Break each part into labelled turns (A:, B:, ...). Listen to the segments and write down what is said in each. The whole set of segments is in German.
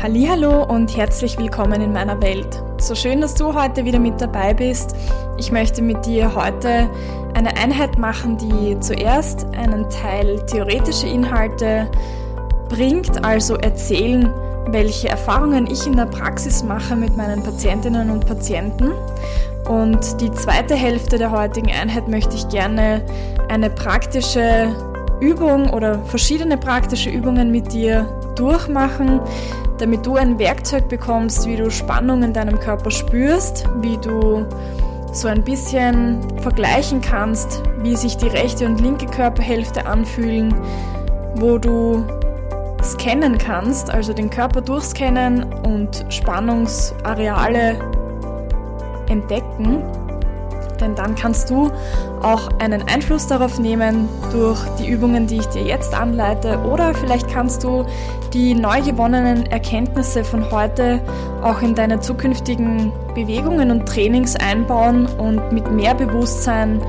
A: Hallo und herzlich willkommen in meiner Welt. So schön, dass du heute wieder mit dabei bist. Ich möchte mit dir heute eine Einheit machen, die zuerst einen Teil theoretische Inhalte bringt, also erzählen, welche Erfahrungen ich in der Praxis mache mit meinen Patientinnen und Patienten. Und die zweite Hälfte der heutigen Einheit möchte ich gerne eine praktische Übung oder verschiedene praktische Übungen mit dir durchmachen, damit du ein Werkzeug bekommst, wie du Spannung in deinem Körper spürst, wie du so ein bisschen vergleichen kannst, wie sich die rechte und linke Körperhälfte anfühlen, wo du scannen kannst, also den Körper durchscannen und Spannungsareale entdecken denn dann kannst du auch einen Einfluss darauf nehmen durch die Übungen, die ich dir jetzt anleite oder vielleicht kannst du die neu gewonnenen Erkenntnisse von heute auch in deine zukünftigen Bewegungen und Trainings einbauen und mit mehr Bewusstsein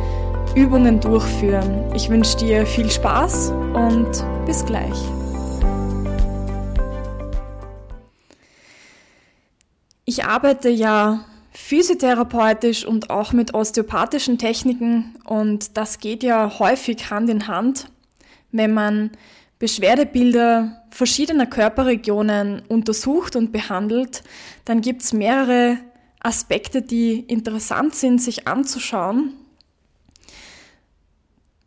A: Übungen durchführen. Ich wünsche dir viel Spaß und bis gleich. Ich arbeite ja physiotherapeutisch und auch mit osteopathischen Techniken und das geht ja häufig Hand in Hand, wenn man Beschwerdebilder verschiedener Körperregionen untersucht und behandelt, dann gibt es mehrere Aspekte, die interessant sind, sich anzuschauen.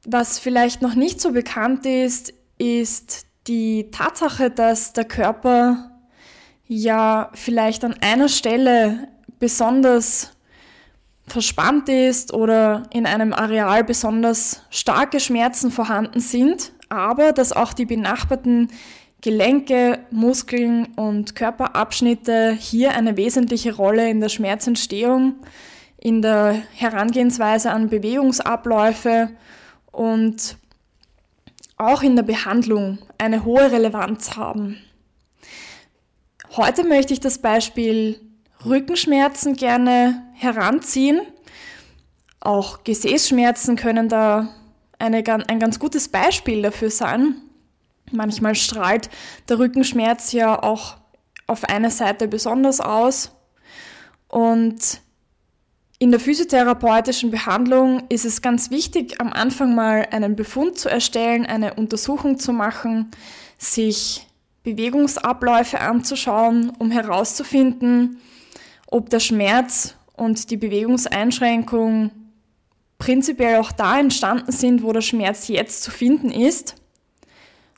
A: Was vielleicht noch nicht so bekannt ist, ist die Tatsache, dass der Körper ja vielleicht an einer Stelle besonders verspannt ist oder in einem Areal besonders starke Schmerzen vorhanden sind, aber dass auch die benachbarten Gelenke, Muskeln und Körperabschnitte hier eine wesentliche Rolle in der Schmerzentstehung, in der Herangehensweise an Bewegungsabläufe und auch in der Behandlung eine hohe Relevanz haben. Heute möchte ich das Beispiel Rückenschmerzen gerne heranziehen. Auch Gesäßschmerzen können da eine, ein ganz gutes Beispiel dafür sein. Manchmal strahlt der Rückenschmerz ja auch auf einer Seite besonders aus. Und in der physiotherapeutischen Behandlung ist es ganz wichtig, am Anfang mal einen Befund zu erstellen, eine Untersuchung zu machen, sich Bewegungsabläufe anzuschauen, um herauszufinden, ob der Schmerz und die Bewegungseinschränkung prinzipiell auch da entstanden sind, wo der Schmerz jetzt zu finden ist.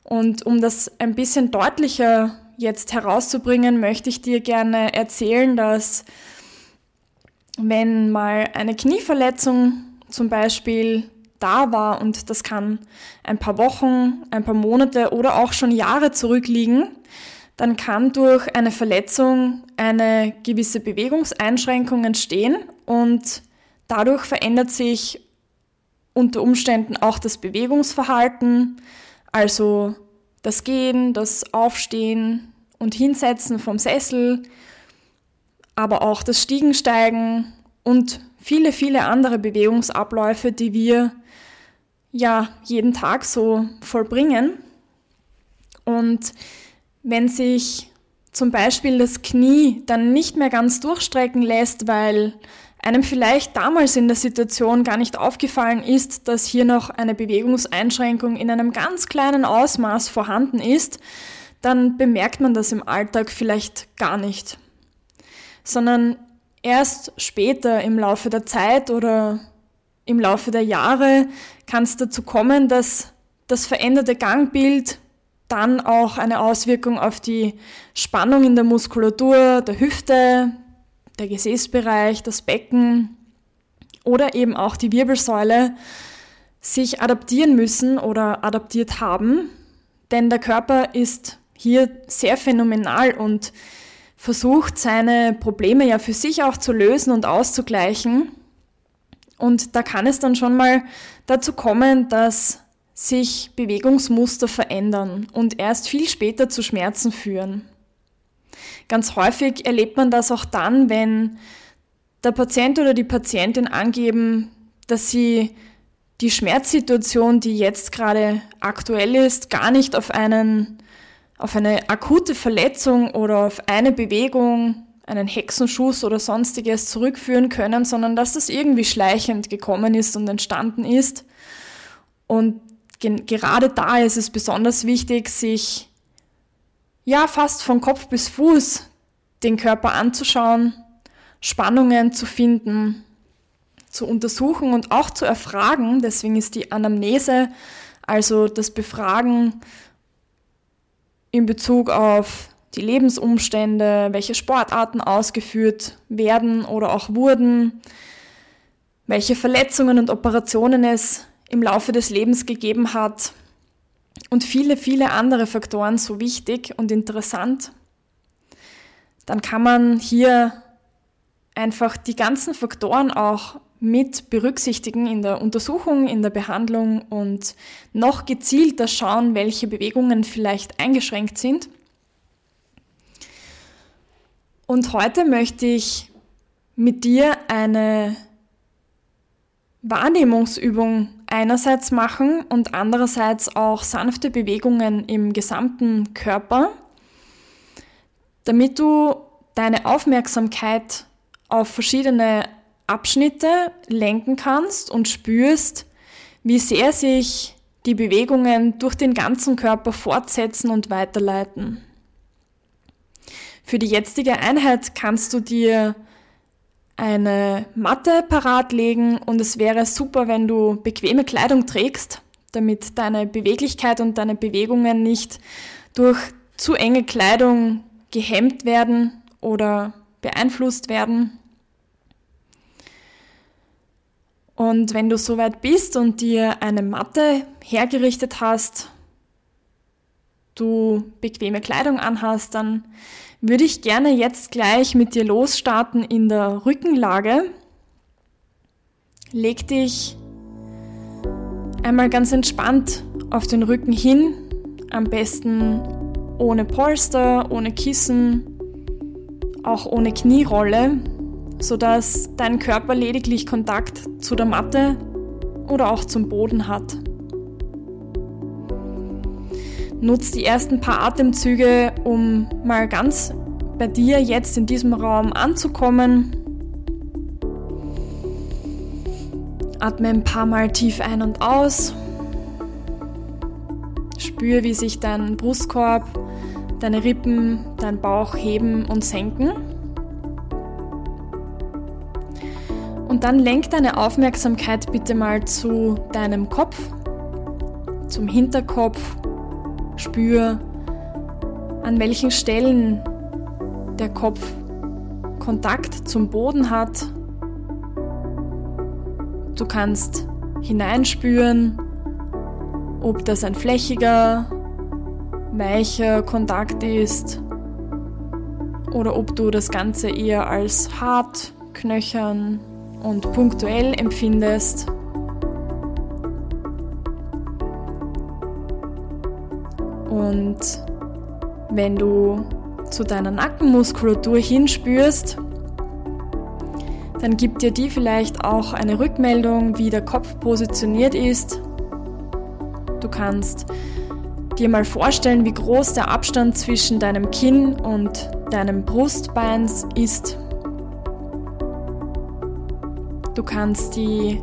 A: Und um das ein bisschen deutlicher jetzt herauszubringen, möchte ich dir gerne erzählen, dass wenn mal eine Knieverletzung zum Beispiel da war und das kann ein paar Wochen, ein paar Monate oder auch schon Jahre zurückliegen, dann kann durch eine Verletzung eine gewisse Bewegungseinschränkung entstehen und dadurch verändert sich unter Umständen auch das Bewegungsverhalten, also das Gehen, das Aufstehen und Hinsetzen vom Sessel, aber auch das Stiegensteigen und viele, viele andere Bewegungsabläufe, die wir ja jeden Tag so vollbringen. Und wenn sich zum Beispiel das Knie dann nicht mehr ganz durchstrecken lässt, weil einem vielleicht damals in der Situation gar nicht aufgefallen ist, dass hier noch eine Bewegungseinschränkung in einem ganz kleinen Ausmaß vorhanden ist, dann bemerkt man das im Alltag vielleicht gar nicht, sondern erst später im Laufe der Zeit oder im Laufe der Jahre kann es dazu kommen, dass das veränderte Gangbild dann auch eine Auswirkung auf die Spannung in der Muskulatur der Hüfte, der Gesäßbereich, das Becken oder eben auch die Wirbelsäule sich adaptieren müssen oder adaptiert haben. Denn der Körper ist hier sehr phänomenal und versucht seine Probleme ja für sich auch zu lösen und auszugleichen. Und da kann es dann schon mal dazu kommen, dass sich Bewegungsmuster verändern und erst viel später zu Schmerzen führen. Ganz häufig erlebt man das auch dann, wenn der Patient oder die Patientin angeben, dass sie die Schmerzsituation, die jetzt gerade aktuell ist, gar nicht auf einen auf eine akute Verletzung oder auf eine Bewegung, einen Hexenschuss oder sonstiges zurückführen können, sondern dass das irgendwie schleichend gekommen ist und entstanden ist. Und gerade da ist es besonders wichtig, sich ja fast von Kopf bis Fuß den Körper anzuschauen, Spannungen zu finden, zu untersuchen und auch zu erfragen. Deswegen ist die Anamnese, also das Befragen in Bezug auf die Lebensumstände, welche Sportarten ausgeführt werden oder auch wurden, welche Verletzungen und Operationen es im Laufe des Lebens gegeben hat und viele, viele andere Faktoren so wichtig und interessant, dann kann man hier einfach die ganzen Faktoren auch mit berücksichtigen in der Untersuchung, in der Behandlung und noch gezielter schauen, welche Bewegungen vielleicht eingeschränkt sind. Und heute möchte ich mit dir eine Wahrnehmungsübung einerseits machen und andererseits auch sanfte Bewegungen im gesamten Körper, damit du deine Aufmerksamkeit auf verschiedene Abschnitte lenken kannst und spürst, wie sehr sich die Bewegungen durch den ganzen Körper fortsetzen und weiterleiten. Für die jetzige Einheit kannst du dir eine Matte parat legen und es wäre super, wenn du bequeme Kleidung trägst, damit deine Beweglichkeit und deine Bewegungen nicht durch zu enge Kleidung gehemmt werden oder beeinflusst werden. Und wenn du soweit bist und dir eine Matte hergerichtet hast, du bequeme Kleidung anhast, dann würde ich gerne jetzt gleich mit dir losstarten in der Rückenlage. Leg dich einmal ganz entspannt auf den Rücken hin, am besten ohne Polster, ohne Kissen, auch ohne Knierolle, sodass dein Körper lediglich Kontakt zu der Matte oder auch zum Boden hat. Nutz die ersten paar Atemzüge, um mal ganz bei dir jetzt in diesem Raum anzukommen. Atme ein paar Mal tief ein und aus. Spür, wie sich dein Brustkorb, deine Rippen, dein Bauch heben und senken. Und dann lenk deine Aufmerksamkeit bitte mal zu deinem Kopf, zum Hinterkopf Spür, an welchen Stellen der Kopf Kontakt zum Boden hat. Du kannst hineinspüren, ob das ein flächiger, weicher Kontakt ist oder ob du das Ganze eher als hart, knöchern und punktuell empfindest. Und wenn du zu deiner Nackenmuskulatur hinspürst, dann gibt dir die vielleicht auch eine Rückmeldung, wie der Kopf positioniert ist. Du kannst dir mal vorstellen, wie groß der Abstand zwischen deinem Kinn und deinem Brustbein ist. Du kannst die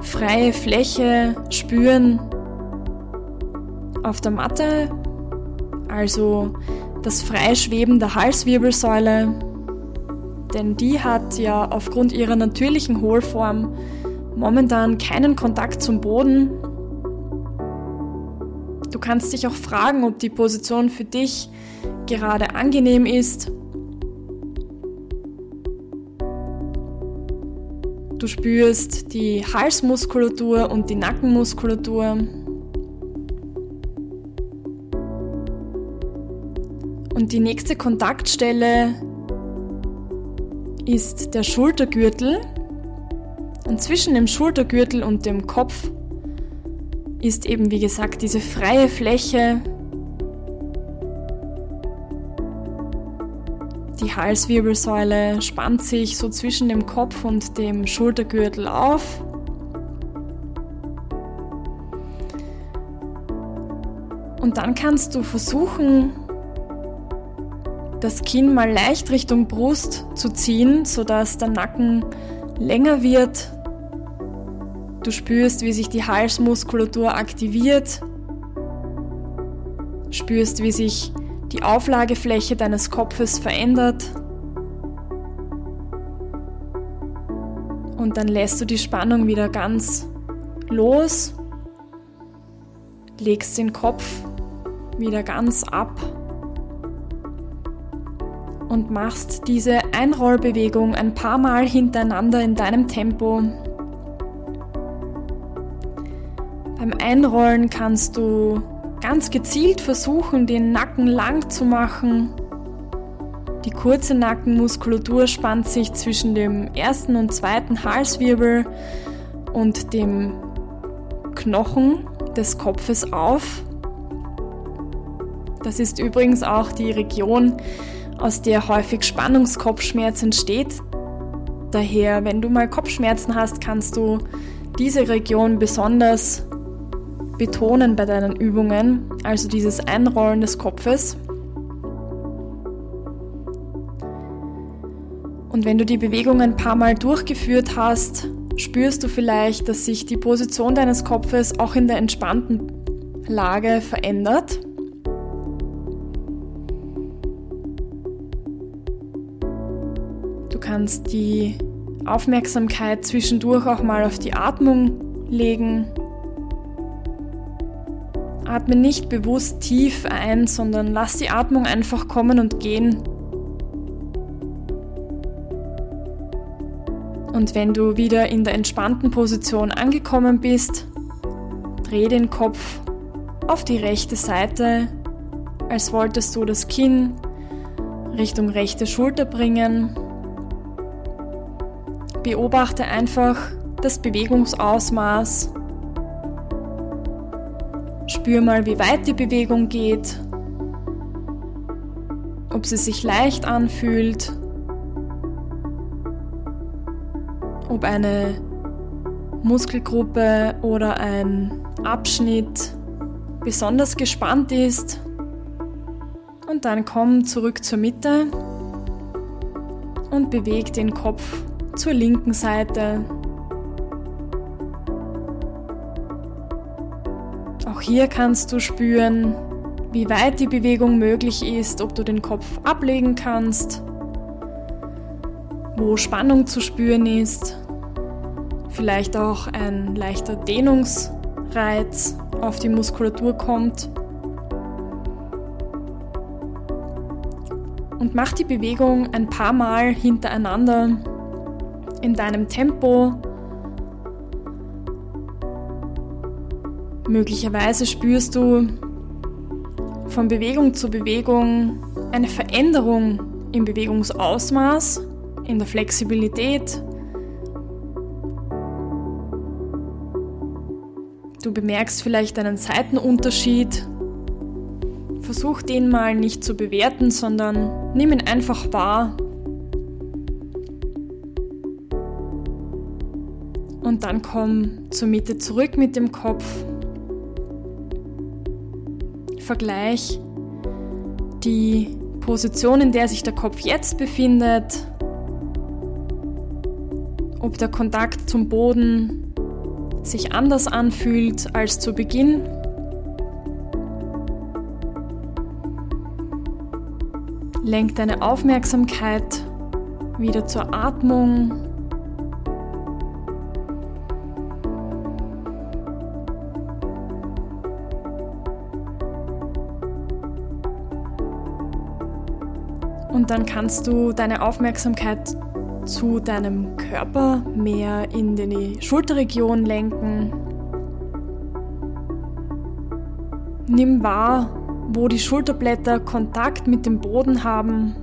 A: freie Fläche spüren, auf der Matte, also das Freischweben der Halswirbelsäule, denn die hat ja aufgrund ihrer natürlichen Hohlform momentan keinen Kontakt zum Boden. Du kannst dich auch fragen, ob die Position für dich gerade angenehm ist. Du spürst die Halsmuskulatur und die Nackenmuskulatur. Und die nächste Kontaktstelle ist der Schultergürtel. Und zwischen dem Schultergürtel und dem Kopf ist eben, wie gesagt, diese freie Fläche. Die Halswirbelsäule spannt sich so zwischen dem Kopf und dem Schultergürtel auf. Und dann kannst du versuchen, das Kinn mal leicht Richtung Brust zu ziehen, sodass der Nacken länger wird. Du spürst, wie sich die Halsmuskulatur aktiviert. Spürst, wie sich die Auflagefläche deines Kopfes verändert. Und dann lässt du die Spannung wieder ganz los, legst den Kopf wieder ganz ab und machst diese Einrollbewegung ein paar Mal hintereinander in deinem Tempo. Beim Einrollen kannst du ganz gezielt versuchen, den Nacken lang zu machen. Die kurze Nackenmuskulatur spannt sich zwischen dem ersten und zweiten Halswirbel und dem Knochen des Kopfes auf. Das ist übrigens auch die Region, aus der häufig Spannungskopfschmerz entsteht. Daher, wenn du mal Kopfschmerzen hast, kannst du diese Region besonders betonen bei deinen Übungen, also dieses Einrollen des Kopfes. Und wenn du die Bewegung ein paar Mal durchgeführt hast, spürst du vielleicht, dass sich die Position deines Kopfes auch in der entspannten Lage verändert. Kannst die Aufmerksamkeit zwischendurch auch mal auf die Atmung legen. Atme nicht bewusst tief ein, sondern lass die Atmung einfach kommen und gehen. Und wenn du wieder in der entspannten Position angekommen bist, dreh den Kopf auf die rechte Seite, als wolltest du das Kinn Richtung rechte Schulter bringen Beobachte einfach das Bewegungsausmaß. Spür mal, wie weit die Bewegung geht, ob sie sich leicht anfühlt, ob eine Muskelgruppe oder ein Abschnitt besonders gespannt ist. Und dann komm zurück zur Mitte und beweg den Kopf zur linken Seite. Auch hier kannst du spüren, wie weit die Bewegung möglich ist, ob du den Kopf ablegen kannst, wo Spannung zu spüren ist, vielleicht auch ein leichter Dehnungsreiz auf die Muskulatur kommt. Und mach die Bewegung ein paar Mal hintereinander in deinem Tempo. Möglicherweise spürst du von Bewegung zu Bewegung eine Veränderung im Bewegungsausmaß, in der Flexibilität. Du bemerkst vielleicht einen Seitenunterschied. Versuch den mal nicht zu bewerten, sondern nimm ihn einfach wahr dann komm zur Mitte zurück mit dem Kopf. Vergleich die Position, in der sich der Kopf jetzt befindet, ob der Kontakt zum Boden sich anders anfühlt als zu Beginn. Lenk deine Aufmerksamkeit wieder zur Atmung Und dann kannst du deine Aufmerksamkeit zu deinem Körper mehr in die Schulterregion lenken. Nimm wahr, wo die Schulterblätter Kontakt mit dem Boden haben.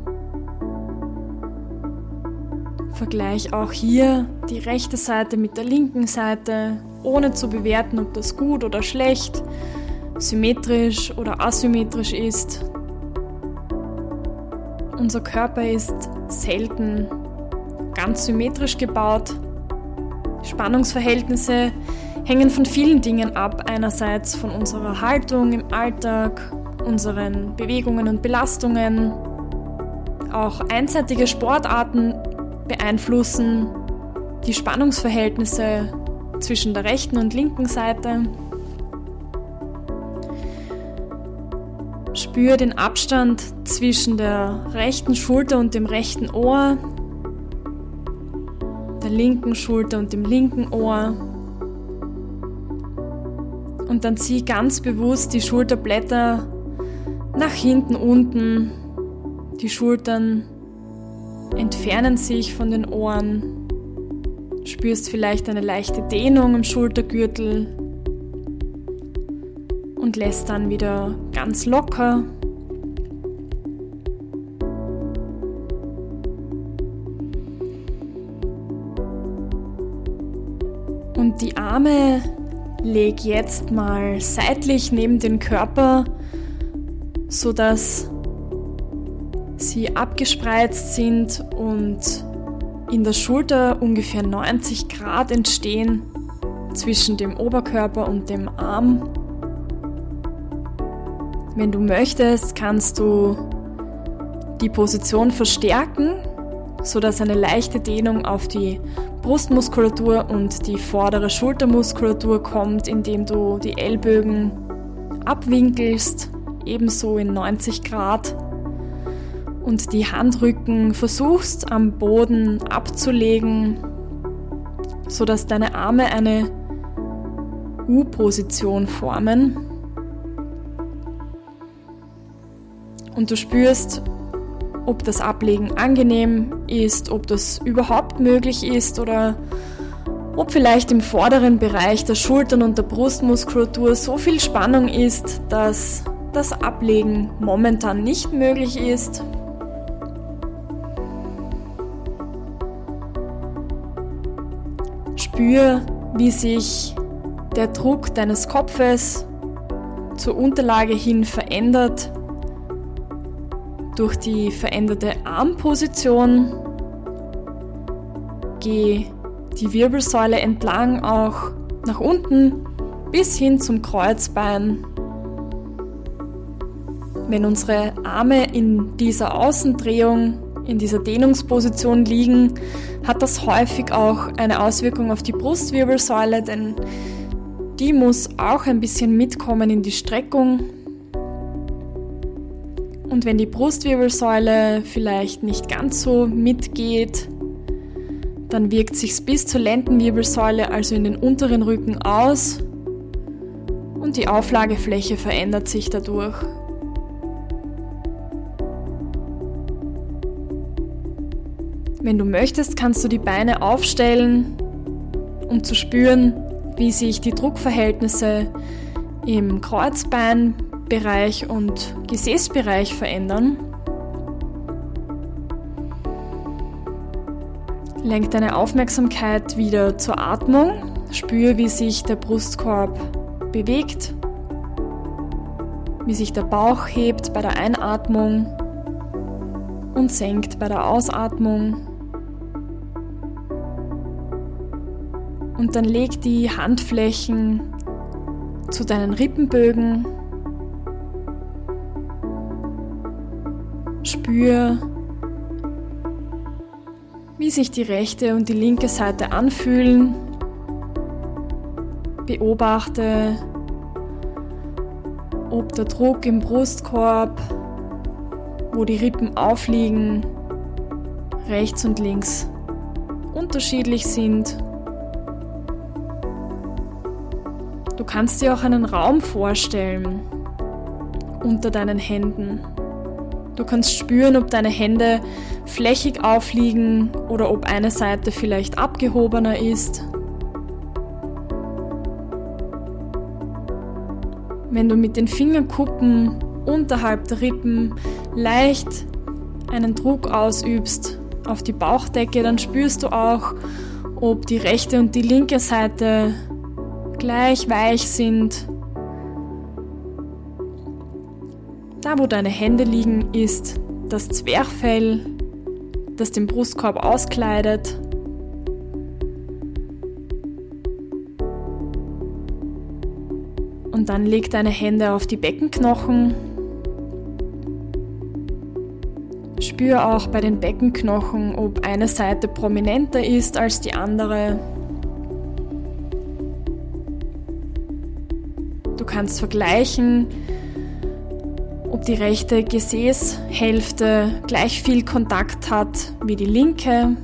A: Vergleich auch hier die rechte Seite mit der linken Seite, ohne zu bewerten, ob das gut oder schlecht, symmetrisch oder asymmetrisch ist. Unser Körper ist selten ganz symmetrisch gebaut. Spannungsverhältnisse hängen von vielen Dingen ab. Einerseits von unserer Haltung im Alltag, unseren Bewegungen und Belastungen. Auch einseitige Sportarten beeinflussen die Spannungsverhältnisse zwischen der rechten und linken Seite. Spür den Abstand zwischen der rechten Schulter und dem rechten Ohr, der linken Schulter und dem linken Ohr. Und dann zieh ganz bewusst die Schulterblätter nach hinten unten. Die Schultern entfernen sich von den Ohren. Spürst vielleicht eine leichte Dehnung im Schultergürtel und lässt dann wieder ganz locker. Und die Arme leg jetzt mal seitlich neben den Körper, sodass sie abgespreizt sind und in der Schulter ungefähr 90 Grad entstehen zwischen dem Oberkörper und dem Arm. Wenn du möchtest, kannst du die Position verstärken, sodass eine leichte Dehnung auf die Brustmuskulatur und die vordere Schultermuskulatur kommt, indem du die Ellbögen abwinkelst, ebenso in 90 Grad und die Handrücken versuchst am Boden abzulegen, sodass deine Arme eine U-Position formen. Und du spürst, ob das Ablegen angenehm ist, ob das überhaupt möglich ist oder ob vielleicht im vorderen Bereich der Schultern und der Brustmuskulatur so viel Spannung ist, dass das Ablegen momentan nicht möglich ist. Spür, wie sich der Druck deines Kopfes zur Unterlage hin verändert durch die veränderte Armposition. Geh die Wirbelsäule entlang auch nach unten bis hin zum Kreuzbein. Wenn unsere Arme in dieser Außendrehung, in dieser Dehnungsposition liegen, hat das häufig auch eine Auswirkung auf die Brustwirbelsäule, denn die muss auch ein bisschen mitkommen in die Streckung. Und wenn die Brustwirbelsäule vielleicht nicht ganz so mitgeht, dann wirkt sich bis zur Lendenwirbelsäule, also in den unteren Rücken aus und die Auflagefläche verändert sich dadurch. Wenn du möchtest, kannst du die Beine aufstellen, um zu spüren, wie sich die Druckverhältnisse im Kreuzbein Bereich und Gesäßbereich verändern. Lenk deine Aufmerksamkeit wieder zur Atmung. Spür, wie sich der Brustkorb bewegt, wie sich der Bauch hebt bei der Einatmung und senkt bei der Ausatmung. Und dann leg die Handflächen zu deinen Rippenbögen Spür, wie sich die rechte und die linke Seite anfühlen. Beobachte, ob der Druck im Brustkorb, wo die Rippen aufliegen, rechts und links unterschiedlich sind. Du kannst dir auch einen Raum vorstellen unter deinen Händen. Du kannst spüren, ob deine Hände flächig aufliegen oder ob eine Seite vielleicht abgehobener ist. Wenn du mit den Fingerkuppen unterhalb der Rippen leicht einen Druck ausübst auf die Bauchdecke, dann spürst du auch, ob die rechte und die linke Seite gleich weich sind Da, wo deine Hände liegen, ist das Zwerchfell, das den Brustkorb auskleidet. Und dann leg deine Hände auf die Beckenknochen. Spür auch bei den Beckenknochen, ob eine Seite prominenter ist als die andere. Du kannst vergleichen, ob die rechte Gesäßhälfte gleich viel Kontakt hat wie die linke.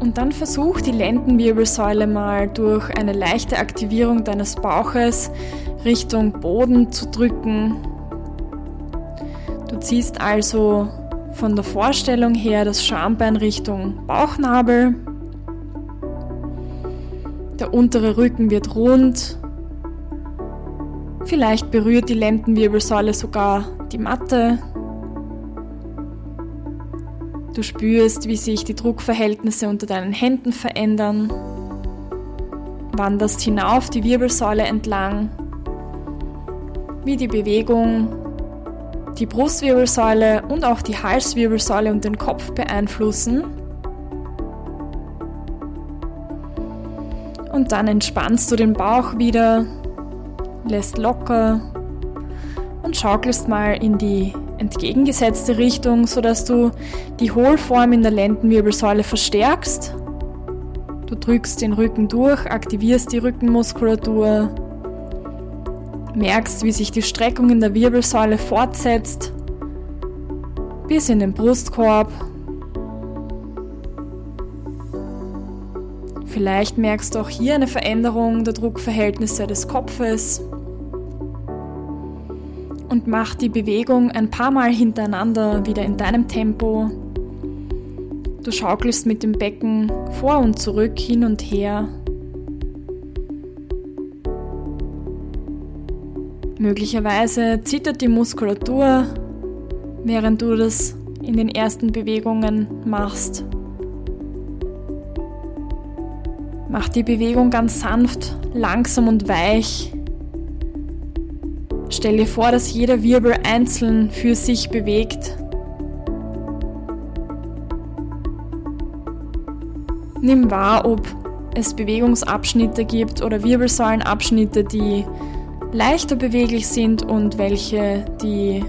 A: Und dann versuch die Lendenwirbelsäule mal durch eine leichte Aktivierung deines Bauches Richtung Boden zu drücken. Du ziehst also von der Vorstellung her das Schambein Richtung Bauchnabel. Der untere Rücken wird rund. Vielleicht berührt die Lendenwirbelsäule sogar die Matte. Du spürst, wie sich die Druckverhältnisse unter deinen Händen verändern. Wanderst hinauf die Wirbelsäule entlang, wie die Bewegung die Brustwirbelsäule und auch die Halswirbelsäule und den Kopf beeinflussen. Und dann entspannst du den Bauch wieder, lässt locker und schaukelst mal in die entgegengesetzte Richtung, sodass du die Hohlform in der Lendenwirbelsäule verstärkst. Du drückst den Rücken durch, aktivierst die Rückenmuskulatur, merkst, wie sich die Streckung in der Wirbelsäule fortsetzt bis in den Brustkorb. Vielleicht merkst du auch hier eine Veränderung der Druckverhältnisse des Kopfes und mach die Bewegung ein paar Mal hintereinander wieder in deinem Tempo. Du schaukelst mit dem Becken vor und zurück, hin und her. Möglicherweise zittert die Muskulatur, während du das in den ersten Bewegungen machst. Mach die Bewegung ganz sanft, langsam und weich. Stell dir vor, dass jeder Wirbel einzeln für sich bewegt. Nimm wahr, ob es Bewegungsabschnitte gibt oder Wirbelsäulenabschnitte, die leichter beweglich sind und welche, die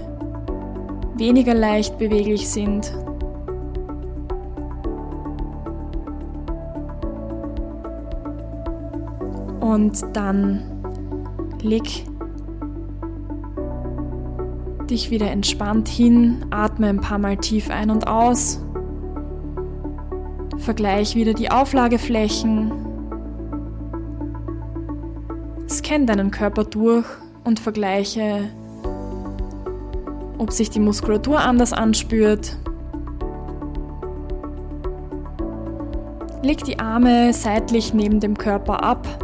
A: weniger leicht beweglich sind. Und dann leg dich wieder entspannt hin, atme ein paar Mal tief ein und aus. Vergleich wieder die Auflageflächen. Scan deinen Körper durch und vergleiche, ob sich die Muskulatur anders anspürt. Leg die Arme seitlich neben dem Körper ab,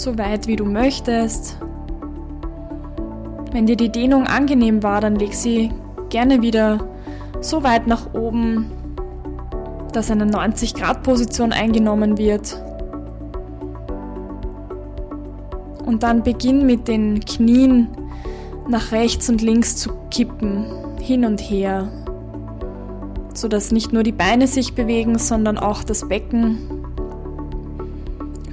A: so weit wie du möchtest. Wenn dir die Dehnung angenehm war, dann leg sie gerne wieder so weit nach oben, dass eine 90-Grad-Position eingenommen wird. Und dann beginn mit den Knien nach rechts und links zu kippen, hin und her, sodass nicht nur die Beine sich bewegen, sondern auch das Becken.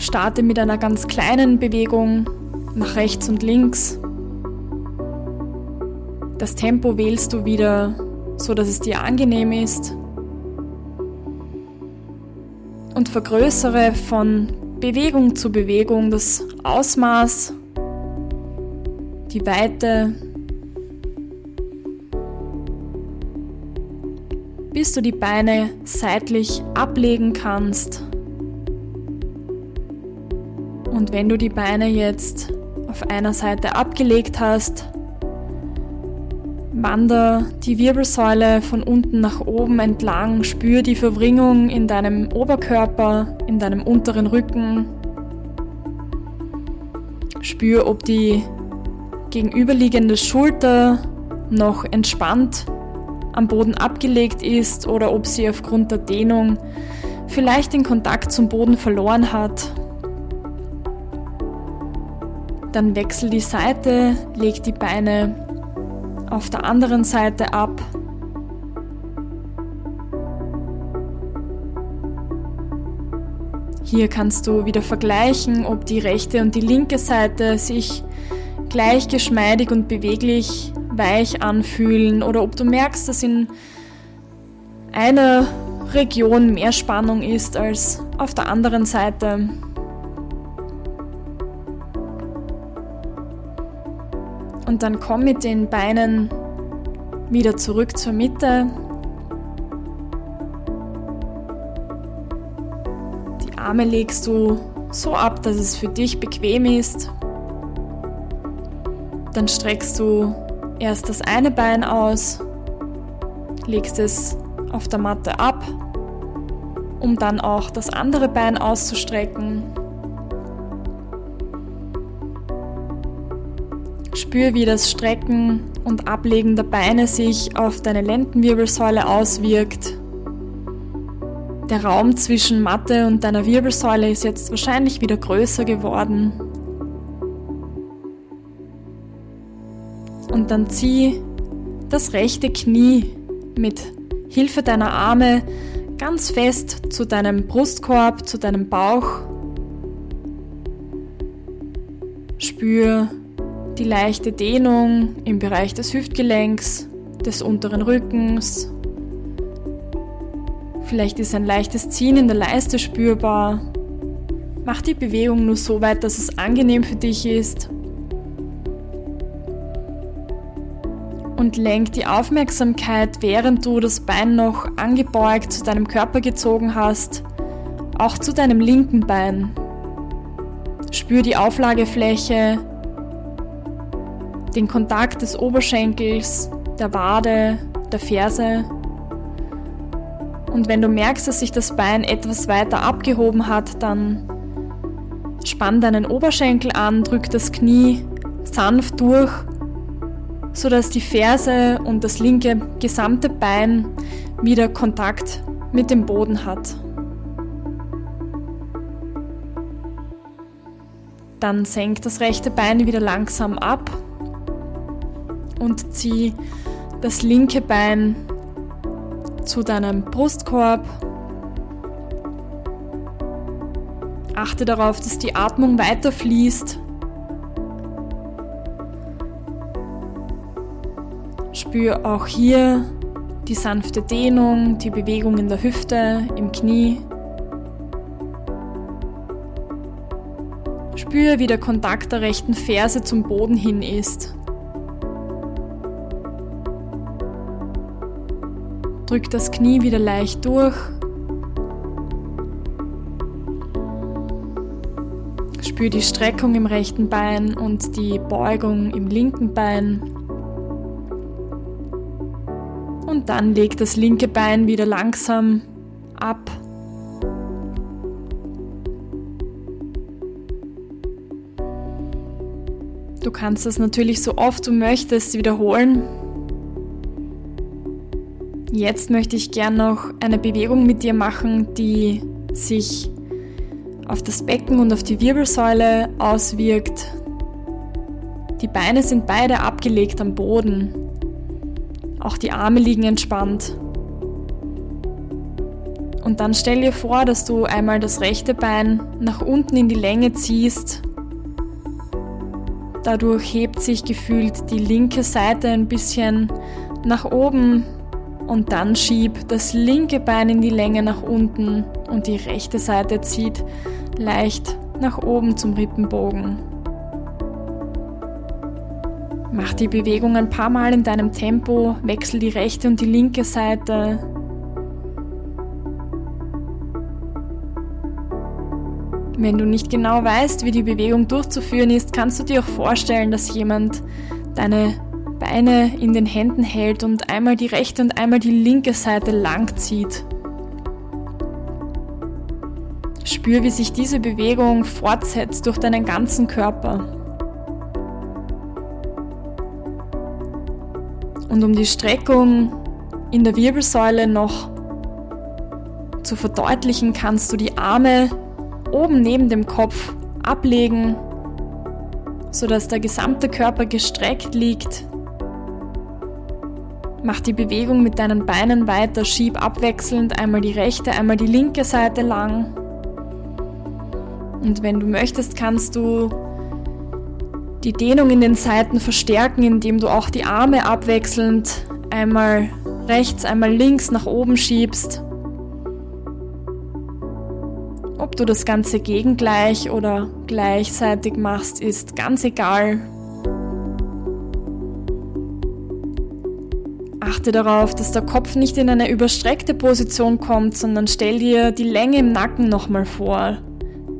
A: Starte mit einer ganz kleinen Bewegung nach rechts und links das Tempo wählst du wieder so, dass es dir angenehm ist. Und vergrößere von Bewegung zu Bewegung das Ausmaß, die Weite, bis du die Beine seitlich ablegen kannst. Und wenn du die Beine jetzt auf einer Seite abgelegt hast, Wander die Wirbelsäule von unten nach oben entlang, spür die Verwringung in deinem Oberkörper, in deinem unteren Rücken. Spür, ob die gegenüberliegende Schulter noch entspannt am Boden abgelegt ist oder ob sie aufgrund der Dehnung vielleicht den Kontakt zum Boden verloren hat. Dann wechsel die Seite, leg die Beine auf der anderen Seite ab. Hier kannst du wieder vergleichen, ob die rechte und die linke Seite sich gleich geschmeidig und beweglich weich anfühlen oder ob du merkst, dass in einer Region mehr Spannung ist als auf der anderen Seite. Und dann komm mit den Beinen wieder zurück zur Mitte. Die Arme legst du so ab, dass es für dich bequem ist. Dann streckst du erst das eine Bein aus, legst es auf der Matte ab, um dann auch das andere Bein auszustrecken. Spür, wie das Strecken und Ablegen der Beine sich auf deine Lendenwirbelsäule auswirkt. Der Raum zwischen Matte und deiner Wirbelsäule ist jetzt wahrscheinlich wieder größer geworden. Und dann zieh das rechte Knie mit Hilfe deiner Arme ganz fest zu deinem Brustkorb, zu deinem Bauch. Spür die leichte Dehnung im Bereich des Hüftgelenks, des unteren Rückens. Vielleicht ist ein leichtes Ziehen in der Leiste spürbar. Mach die Bewegung nur so weit, dass es angenehm für dich ist. Und lenk die Aufmerksamkeit, während du das Bein noch angebeugt zu deinem Körper gezogen hast, auch zu deinem linken Bein. Spür die Auflagefläche, den Kontakt des Oberschenkels, der Wade, der Ferse. Und wenn du merkst, dass sich das Bein etwas weiter abgehoben hat, dann spann deinen Oberschenkel an, drück das Knie sanft durch, sodass die Ferse und das linke gesamte Bein wieder Kontakt mit dem Boden hat. Dann senk das rechte Bein wieder langsam ab und zieh das linke Bein zu deinem Brustkorb. Achte darauf, dass die Atmung weiter fließt. Spür auch hier die sanfte Dehnung, die Bewegung in der Hüfte, im Knie. Spür, wie der Kontakt der rechten Ferse zum Boden hin ist. Drück das Knie wieder leicht durch. Spür die Streckung im rechten Bein und die Beugung im linken Bein. Und dann leg das linke Bein wieder langsam ab. Du kannst das natürlich so oft du möchtest wiederholen. Jetzt möchte ich gern noch eine Bewegung mit dir machen, die sich auf das Becken und auf die Wirbelsäule auswirkt. Die Beine sind beide abgelegt am Boden. Auch die Arme liegen entspannt. Und dann stell dir vor, dass du einmal das rechte Bein nach unten in die Länge ziehst. Dadurch hebt sich gefühlt die linke Seite ein bisschen nach oben und dann schieb das linke Bein in die Länge nach unten und die rechte Seite zieht leicht nach oben zum Rippenbogen. Mach die Bewegung ein paar Mal in deinem Tempo, wechsel die rechte und die linke Seite. Wenn du nicht genau weißt, wie die Bewegung durchzuführen ist, kannst du dir auch vorstellen, dass jemand deine Beine in den Händen hält und einmal die rechte und einmal die linke Seite lang zieht. Spür, wie sich diese Bewegung fortsetzt durch deinen ganzen Körper. Und um die Streckung in der Wirbelsäule noch zu verdeutlichen, kannst du die Arme oben neben dem Kopf ablegen, sodass der gesamte Körper gestreckt liegt, Mach die Bewegung mit deinen Beinen weiter, schieb abwechselnd einmal die rechte, einmal die linke Seite lang. Und wenn du möchtest, kannst du die Dehnung in den Seiten verstärken, indem du auch die Arme abwechselnd einmal rechts, einmal links nach oben schiebst. Ob du das Ganze gegengleich oder gleichzeitig machst, ist ganz egal. Achte darauf, dass der Kopf nicht in eine überstreckte Position kommt, sondern stell dir die Länge im Nacken nochmal vor.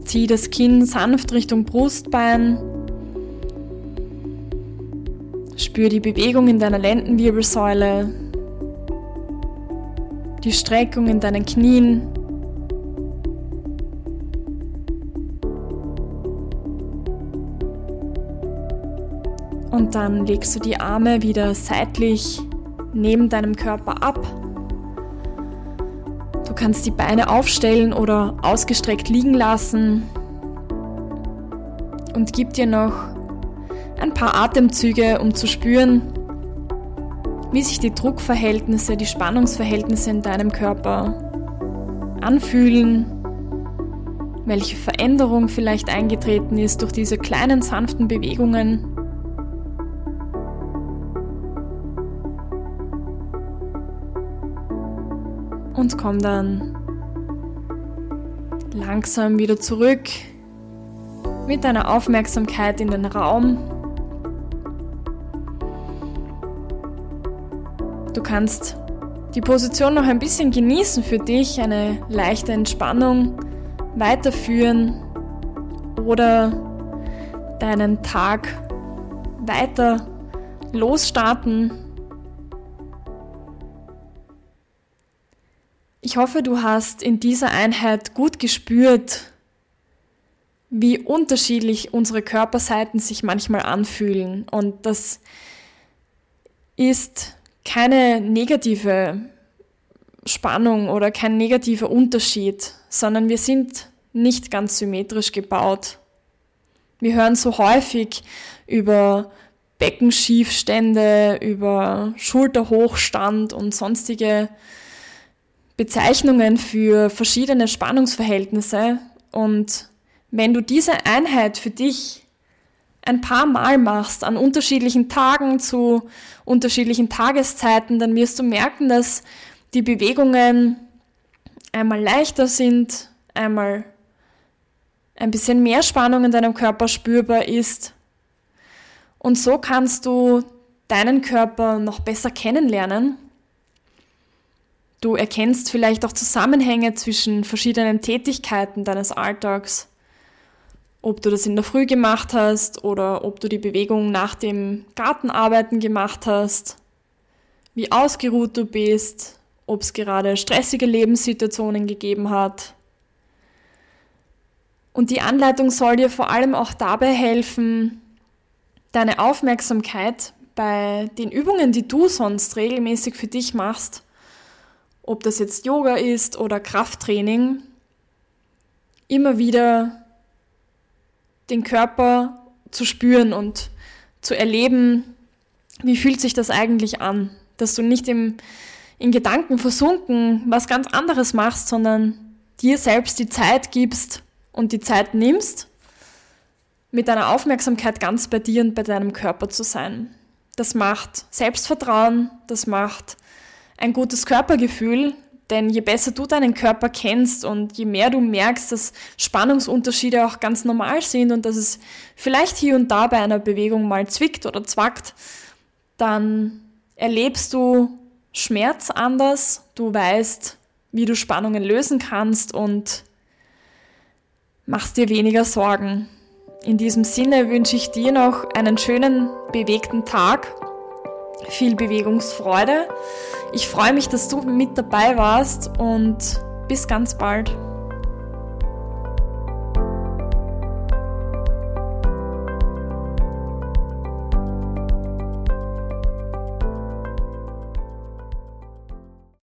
A: Zieh das Kinn sanft Richtung Brustbein Spür die Bewegung in deiner Lendenwirbelsäule, die Streckung in deinen Knien. Und dann legst du die Arme wieder seitlich neben deinem Körper ab. Du kannst die Beine aufstellen oder ausgestreckt liegen lassen und gib dir noch ein paar Atemzüge, um zu spüren, wie sich die Druckverhältnisse, die Spannungsverhältnisse in deinem Körper anfühlen, welche Veränderung vielleicht eingetreten ist durch diese kleinen sanften Bewegungen. Und komm dann langsam wieder zurück mit deiner Aufmerksamkeit in den Raum, Du kannst die Position noch ein bisschen genießen für dich, eine leichte Entspannung weiterführen oder deinen Tag weiter losstarten. Ich hoffe, du hast in dieser Einheit gut gespürt, wie unterschiedlich unsere Körperseiten sich manchmal anfühlen. Und das ist keine negative Spannung oder kein negativer Unterschied, sondern wir sind nicht ganz symmetrisch gebaut. Wir hören so häufig über Beckenschiefstände, über Schulterhochstand und sonstige Bezeichnungen für verschiedene Spannungsverhältnisse. Und wenn du diese Einheit für dich ein paar Mal machst, an unterschiedlichen Tagen zu unterschiedlichen Tageszeiten, dann wirst du merken, dass die Bewegungen einmal leichter sind, einmal ein bisschen mehr Spannung in deinem Körper spürbar ist. Und so kannst du deinen Körper noch besser kennenlernen. Du erkennst vielleicht auch Zusammenhänge zwischen verschiedenen Tätigkeiten deines Alltags ob du das in der Früh gemacht hast oder ob du die Bewegung nach dem Gartenarbeiten gemacht hast, wie ausgeruht du bist, ob es gerade stressige Lebenssituationen gegeben hat. Und die Anleitung soll dir vor allem auch dabei helfen, deine Aufmerksamkeit bei den Übungen, die du sonst regelmäßig für dich machst, ob das jetzt Yoga ist oder Krafttraining, immer wieder den Körper zu spüren und zu erleben, wie fühlt sich das eigentlich an, dass du nicht im, in Gedanken versunken was ganz anderes machst, sondern dir selbst die Zeit gibst und die Zeit nimmst, mit deiner Aufmerksamkeit ganz bei dir und bei deinem Körper zu sein. Das macht Selbstvertrauen, das macht ein gutes Körpergefühl, denn je besser du deinen Körper kennst und je mehr du merkst, dass Spannungsunterschiede auch ganz normal sind und dass es vielleicht hier und da bei einer Bewegung mal zwickt oder zwackt, dann erlebst du Schmerz anders, du weißt, wie du Spannungen lösen kannst und machst dir weniger Sorgen. In diesem Sinne wünsche ich dir noch einen schönen, bewegten Tag viel Bewegungsfreude. Ich freue mich, dass du mit dabei warst und bis ganz bald.